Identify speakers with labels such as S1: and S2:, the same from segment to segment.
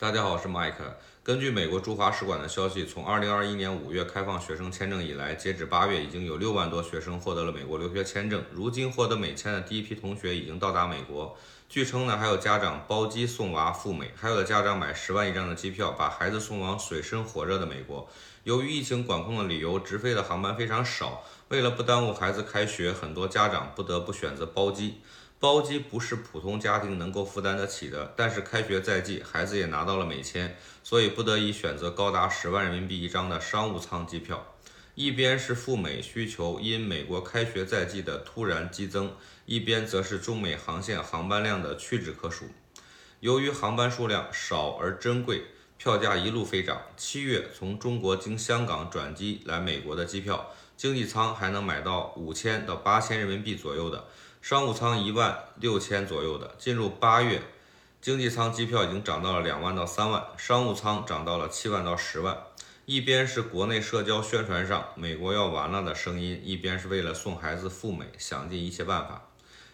S1: 大家好，我是麦克。根据美国驻华使馆的消息，从2021年5月开放学生签证以来，截止8月，已经有6万多学生获得了美国留学签证。如今获得美签的第一批同学已经到达美国。据称呢，还有家长包机送娃赴美，还有的家长买十万一张的机票，把孩子送往水深火热的美国。由于疫情管控的理由，直飞的航班非常少。为了不耽误孩子开学，很多家长不得不选择包机。包机不是普通家庭能够负担得起的，但是开学在即，孩子也拿到了美签，所以不得已选择高达十万人民币一张的商务舱机票。一边是赴美需求因美国开学在即的突然激增，一边则是中美航线航班量的屈指可数。由于航班数量少而珍贵，票价一路飞涨。七月从中国经香港转机来美国的机票，经济舱还能买到五千到八千人民币左右的。商务舱一万六千左右的，进入八月，经济舱机票已经涨到了两万到三万，商务舱涨到了七万到十万。一边是国内社交宣传上美国要完了的声音，一边是为了送孩子赴美想尽一切办法。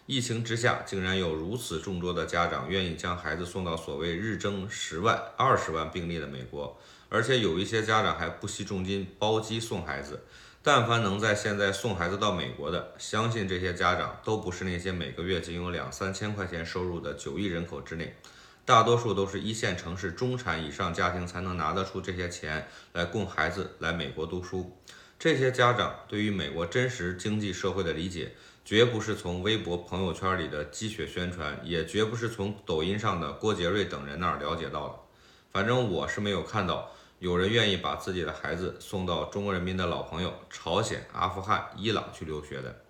S1: 疫情之下，竟然有如此众多的家长愿意将孩子送到所谓日增十万、二十万病例的美国，而且有一些家长还不惜重金包机送孩子。但凡能在现在送孩子到美国的，相信这些家长都不是那些每个月仅有两三千块钱收入的九亿人口之内，大多数都是一线城市中产以上家庭才能拿得出这些钱来供孩子来美国读书。这些家长对于美国真实经济社会的理解，绝不是从微博朋友圈里的鸡血宣传，也绝不是从抖音上的郭杰瑞等人那儿了解到的。反正我是没有看到。有人愿意把自己的孩子送到中国人民的老朋友朝鲜、阿富汗、伊朗去留学的。